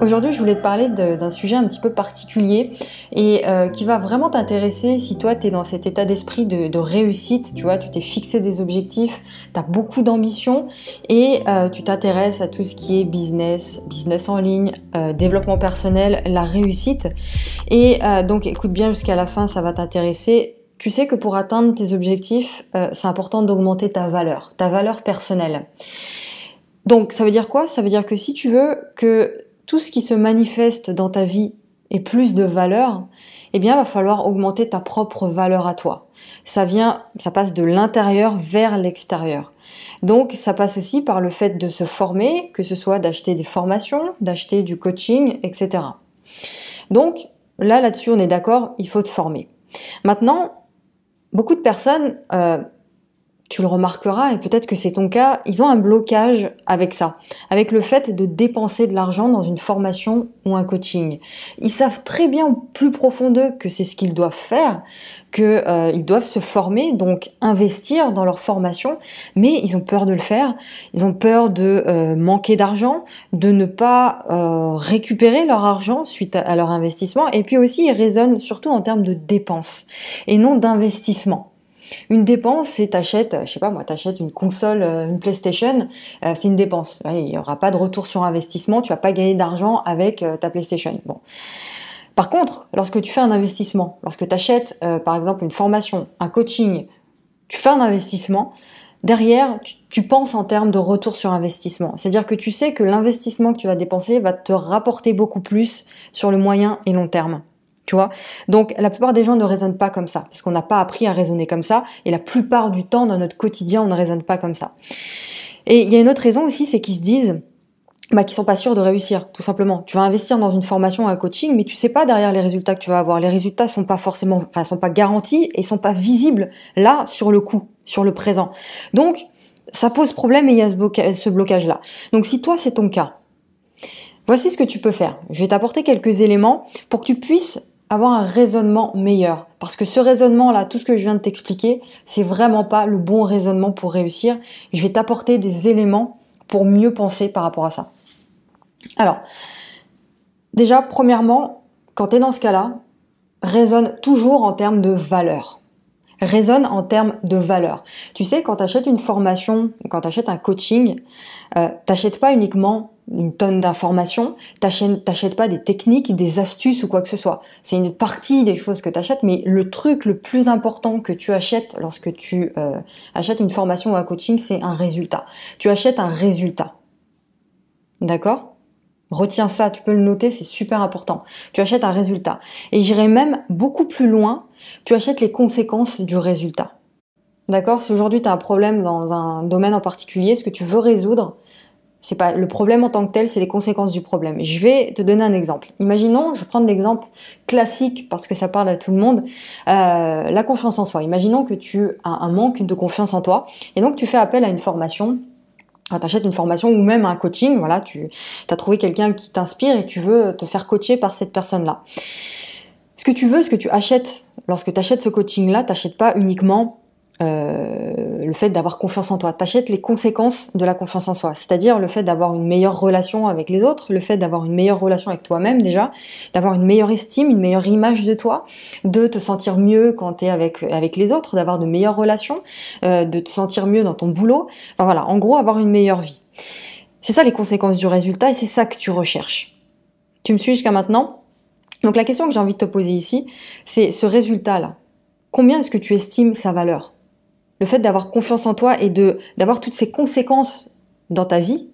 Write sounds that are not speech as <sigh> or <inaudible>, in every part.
Aujourd'hui, je voulais te parler d'un sujet un petit peu particulier et euh, qui va vraiment t'intéresser si toi, tu es dans cet état d'esprit de, réussite, tu vois, tu t'es fixé des objectifs, tu as beaucoup d'ambition et euh, tu t'intéresses à tout ce qui est business, business en ligne, euh, développement personnel, la réussite. Et donc, écoute bien jusqu'à la fin, ça va t'intéresser. Tu sais que pour atteindre tes objectifs, c'est important d'augmenter ta valeur, ta valeur personnelle. Donc, ça veut dire quoi? Ça veut dire que si tu veux que tout ce qui se manifeste dans ta vie ait plus de valeur, eh bien, va falloir augmenter ta propre valeur à toi. Ça vient, ça passe de l'intérieur vers l'extérieur. Donc, ça passe aussi par le fait de se former, que ce soit d'acheter des formations, d'acheter du coaching, etc. Donc, là, là-dessus, on est d'accord, il faut te former. Maintenant, beaucoup de personnes euh, tu le remarqueras, et peut-être que c'est ton cas, ils ont un blocage avec ça, avec le fait de dépenser de l'argent dans une formation ou un coaching. Ils savent très bien plus profond d'eux que c'est ce qu'ils doivent faire, qu'ils euh, doivent se former, donc investir dans leur formation, mais ils ont peur de le faire, ils ont peur de euh, manquer d'argent, de ne pas euh, récupérer leur argent suite à, leur investissement, et puis aussi ils raisonnent surtout en termes de dépenses et non d'investissement. Une dépense, c'est t'achètes, je sais pas moi, t'achètes une console, euh, une PlayStation, euh, c'est une dépense. Il n'y aura pas de retour sur investissement, tu vas pas gagner d'argent avec euh, ta PlayStation. Par contre, lorsque tu fais un investissement, lorsque tu achètes par exemple une formation, un coaching, tu fais un investissement, derrière, tu penses en termes de retour sur investissement. C'est-à-dire que tu sais que l'investissement que tu vas dépenser va te rapporter beaucoup plus sur le moyen et long terme tu vois. Donc la plupart des gens ne raisonnent pas comme ça, parce qu'on n'a pas appris à raisonner comme ça, et la plupart du temps dans notre quotidien, on ne raisonne pas comme ça. Et il y a une autre raison aussi, c'est qu'ils se disent, bah, qu'ils sont pas sûrs de réussir, tout simplement. Tu vas investir dans une formation, un coaching, mais tu sais pas derrière les résultats que tu vas avoir. Les résultats sont pas forcément, enfin, sont pas garantis et sont pas visibles là sur le coup, sur le présent. Donc, ça pose problème et il y a ce blocage-là. Donc, si toi c'est ton cas, voici ce que tu peux faire. Je vais t'apporter quelques éléments pour que tu puisses avoir un raisonnement meilleur. Parce que ce raisonnement-là, tout ce que je viens de t'expliquer, c'est vraiment pas le bon raisonnement pour réussir. Je vais t'apporter des éléments pour mieux penser par rapport à ça. Alors, déjà, premièrement, quand tu es dans ce cas-là, raisonne toujours en termes de valeur. Raisonne en termes de valeur. Tu sais, quand tu achètes une formation, quand tu achètes un coaching, euh, t'achètes pas uniquement une tonne d'informations, t'achètes pas des techniques, des astuces ou quoi que ce soit. C'est une partie des choses que t'achètes, mais le truc le plus important que tu achètes lorsque tu euh, achètes une formation ou un coaching, c'est un résultat. Tu achètes un résultat. D'accord? Retiens ça, tu peux le noter, c'est super important. Tu achètes un résultat. Et j'irai même beaucoup plus loin, tu achètes les conséquences du résultat. D'accord? Si aujourd'hui tu as un problème dans un domaine en particulier, ce que tu veux résoudre, c'est pas le problème en tant que tel, c'est les conséquences du problème. Je vais te donner un exemple. Imaginons, je vais prendre l'exemple classique parce que ça parle à tout le monde, euh, la confiance en soi. Imaginons que tu as un manque de confiance en toi et donc tu fais appel à une formation tu achètes une formation ou même un coaching, voilà, tu as trouvé quelqu'un qui t'inspire et tu veux te faire coacher par cette personne-là. Ce que tu veux, ce que tu achètes, lorsque tu achètes ce coaching-là, t'achètes pas uniquement euh, le fait d'avoir confiance en toi. T'achètes les conséquences de la confiance en soi, c'est-à-dire le fait d'avoir une meilleure relation avec les autres, le fait d'avoir une meilleure relation avec toi-même déjà, d'avoir une meilleure estime, une meilleure image de toi, de te sentir mieux quand tu es avec avec les autres, d'avoir de meilleures relations, euh, de te sentir mieux dans ton boulot. Enfin voilà, en gros avoir une meilleure vie. C'est ça les conséquences du résultat et c'est ça que tu recherches. Tu me suis jusqu'à maintenant? Donc la question que j'ai envie de te poser ici, c'est ce résultat-là. Combien est-ce que tu estimes sa valeur? Le fait d'avoir confiance en toi et de d'avoir toutes ces conséquences dans ta vie,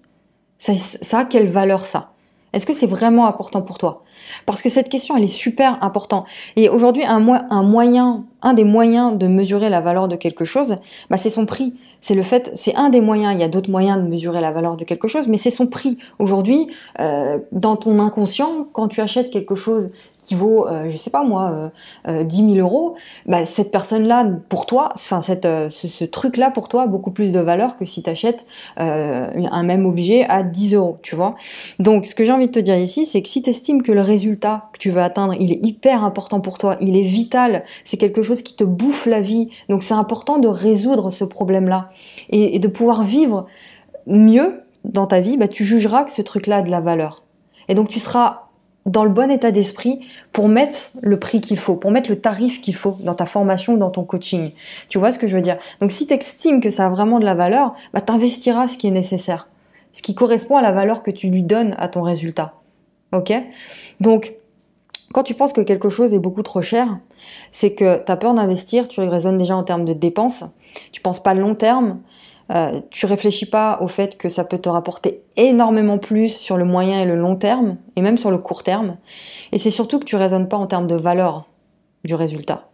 ça, a quelle valeur ça? Est-ce que c'est vraiment important pour toi? Parce que cette question, elle est super importante. Et aujourd'hui, un, un moyen, un des moyens de mesurer la valeur de quelque chose, bah, c'est son prix. C'est le fait, c'est un des moyens. Il y a d'autres moyens de mesurer la valeur de quelque chose, mais c'est son prix. Aujourd'hui, euh, dans ton inconscient, quand tu achètes quelque chose qui vaut, euh, je sais pas moi, euh, 10 euh, 000 euros, bah, cette personne-là, pour toi, enfin cette, euh, ce, truc-là pour toi a beaucoup plus de valeur que si tu achètes un même objet à 10 euros, tu vois. Donc, ce que j'ai envie de te dire ici, c'est que si tu estimes que le résultat que tu veux atteindre, il est hyper important pour toi, il est vital, c'est quelque chose qui te bouffe la vie, donc c'est important de résoudre ce problème-là et, et de pouvoir vivre mieux dans ta vie, bah, tu jugeras que ce truc-là a de la valeur. Et donc tu seras dans le bon état d'esprit pour mettre le prix qu'il faut, pour mettre le tarif qu'il faut dans ta formation, dans ton coaching. Tu vois ce que je veux dire? Donc si tu estimes que ça a vraiment de la valeur, bah t'investiras ce qui est nécessaire, ce qui correspond à la valeur que tu lui donnes à ton résultat. OK? Donc quand tu penses que quelque chose est beaucoup trop cher, c'est que tu as peur d'investir, tu raisonnes déjà en termes de dépenses, tu penses pas long terme, euh, tu réfléchis pas au fait que ça peut te rapporter énormément plus sur le moyen et le long terme, et même sur le court terme. Et c'est surtout que tu raisonnes pas en termes de valeur du résultat.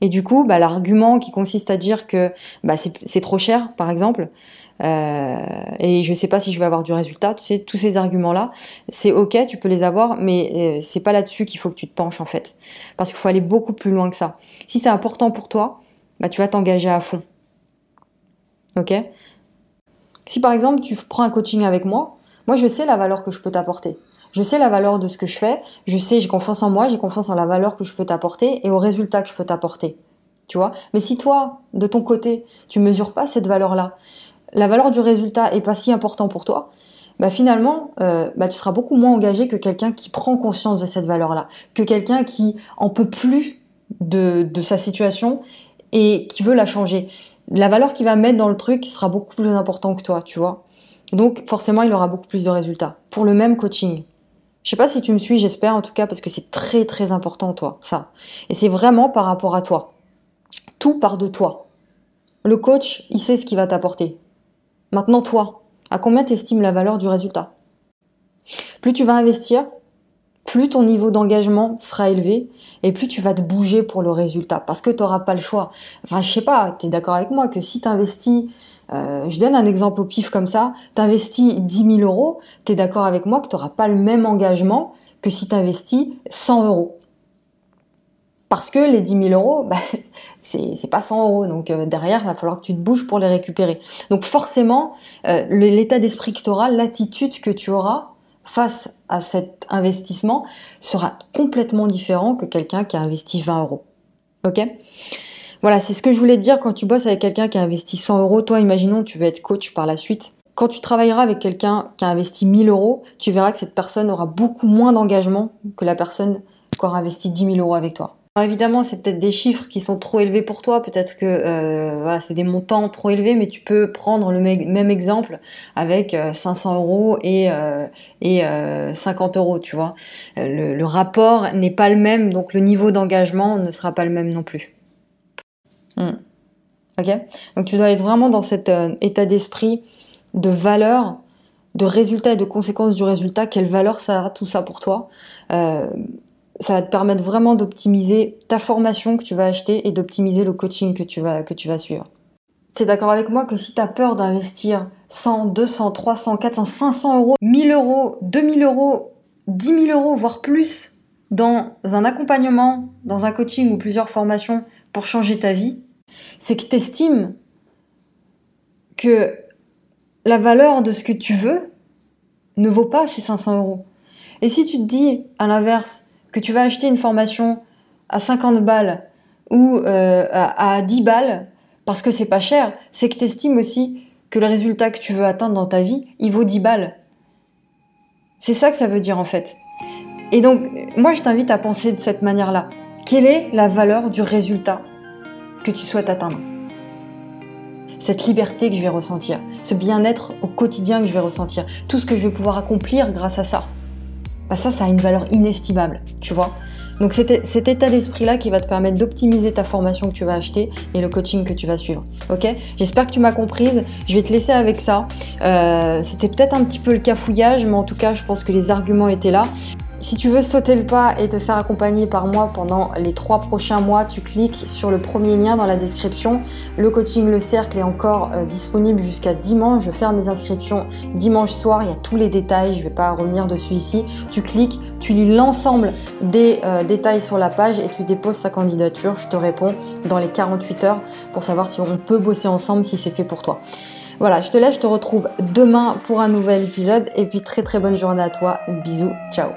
Et du coup, bah, l'argument qui consiste à dire que bah, c'est trop cher, par exemple, euh, et je sais pas si je vais avoir du résultat, tu sais, tous ces arguments-là, c'est ok, tu peux les avoir, mais euh, c'est pas là-dessus qu'il faut que tu te penches en fait, parce qu'il faut aller beaucoup plus loin que ça. Si c'est important pour toi, bah tu vas t'engager à fond. Si par exemple tu prends un coaching avec moi, moi je sais la valeur que je peux t'apporter. Je sais la valeur de ce que je fais, je sais, j'ai confiance en moi, j'ai confiance en la valeur que je peux t'apporter et au résultat que je peux t'apporter. Tu Mais si toi, de ton côté, tu mesures pas cette valeur-là, la valeur du résultat est pas si important pour toi, bah finalement, euh, bah tu seras beaucoup moins engagé que quelqu'un qui prend conscience de cette valeur-là, que quelqu'un qui en peut plus de sa situation et qui veut la changer la valeur qu'il va mettre dans le truc sera beaucoup plus important que toi, tu vois. Donc forcément, il aura beaucoup plus de résultats pour le même coaching. Je sais pas si tu me suis, j'espère en tout cas parce que c'est très très important toi, ça. Et c'est vraiment par rapport à toi. Tout part de toi. Le coach, il sait ce qu'il va t'apporter. Maintenant toi, à combien t'estimes la valeur du résultat? Plus tu vas investir, plus ton niveau d'engagement sera élevé et plus tu vas te bouger pour le résultat parce que tu n'auras pas le choix. Enfin, je sais pas, tu es d'accord avec moi que si tu investis, euh, je donne un exemple au pif comme ça, tu investis 10 000 euros, tu es d'accord avec moi que tu n'auras pas le même engagement que si tu investis 100 euros. Parce que les 10 000 euros, <laughs> bah, c'est pas 100 euros. Donc euh, derrière, il va falloir que tu te bouges pour les récupérer. Donc forcément, euh, l'état d'esprit que tu auras, l'attitude que tu auras, face à cet investissement sera complètement différent que quelqu'un qui a investi 20 euros. Ok? Voilà, c'est ce que je voulais te dire quand tu bosses avec quelqu'un qui a investi 100 euros. Toi, imaginons, tu veux être coach par la suite. Quand tu travailleras avec quelqu'un qui a investi 1000 euros, tu verras que cette personne aura beaucoup moins d'engagement que la personne qui aura investi 10 000 euros avec toi évidemment, c'est peut-être des chiffres qui sont trop élevés pour toi, peut-être que euh, c'est des montants trop élevés, mais tu peux prendre le même exemple avec 500 euh, euros et, euh, et 50 euros, tu vois. Le, rapport n'est pas le même, donc le niveau d'engagement ne sera pas le même non plus. Hmm. Ok Donc tu dois être vraiment dans cet état d'esprit de valeur, de résultat et de conséquences du résultat. Quelle valeur ça a tout ça pour toi? Ça va te permettre vraiment d'optimiser ta formation que tu vas acheter et d'optimiser le coaching que tu vas, suivre. Tu es d'accord avec moi que si tu as peur d'investir 100, 200, 300, 400, 500 euros, 1000 euros, 2000 euros, 10 000 euros, voire plus, dans un accompagnement, dans un coaching ou plusieurs formations pour changer ta vie, c'est que tu estimes que la valeur de ce que tu veux ne vaut pas ces 500 euros. Et si tu te dis, à l'inverse, tu vas acheter une formation à 50 balles ou euh, à, 10 balles parce que c'est pas cher, c'est que tu estimes aussi que le résultat que tu veux atteindre dans ta vie, il vaut 10 balles. C'est ça que ça veut dire en fait. Et donc, moi je t'invite à penser de cette manière-là. Quelle est la valeur du résultat que tu souhaites atteindre? Cette liberté que je vais ressentir, ce bien-être au quotidien que je vais ressentir, tout ce que je vais pouvoir accomplir grâce à ça bah ça, ça a une valeur inestimable, tu vois. Donc c'est cet état d'esprit-là qui va te permettre d'optimiser ta formation que tu vas acheter et le coaching que tu vas suivre. Ok? J'espère que tu m'as comprise. Je vais te laisser avec ça. Euh, C'était peut-être un petit peu le cafouillage, mais en tout cas, je pense que les arguments étaient là. Si tu veux sauter le pas et te faire accompagner par moi pendant les trois prochains mois, tu cliques sur le premier lien dans la description. Le coaching Le Cercle est encore euh, disponible jusqu'à dimanche. Je ferme mes inscriptions dimanche soir. Il y a tous les détails. Je ne vais pas revenir dessus ici. Tu cliques, tu lis l'ensemble des euh, détails sur la page et tu déposes ta candidature. Je te réponds dans les 48 heures pour savoir si on peut bosser ensemble, si c'est fait pour toi. Voilà, je te laisse, je te retrouve demain pour un nouvel épisode et puis très très bonne journée à toi. Bisous, ciao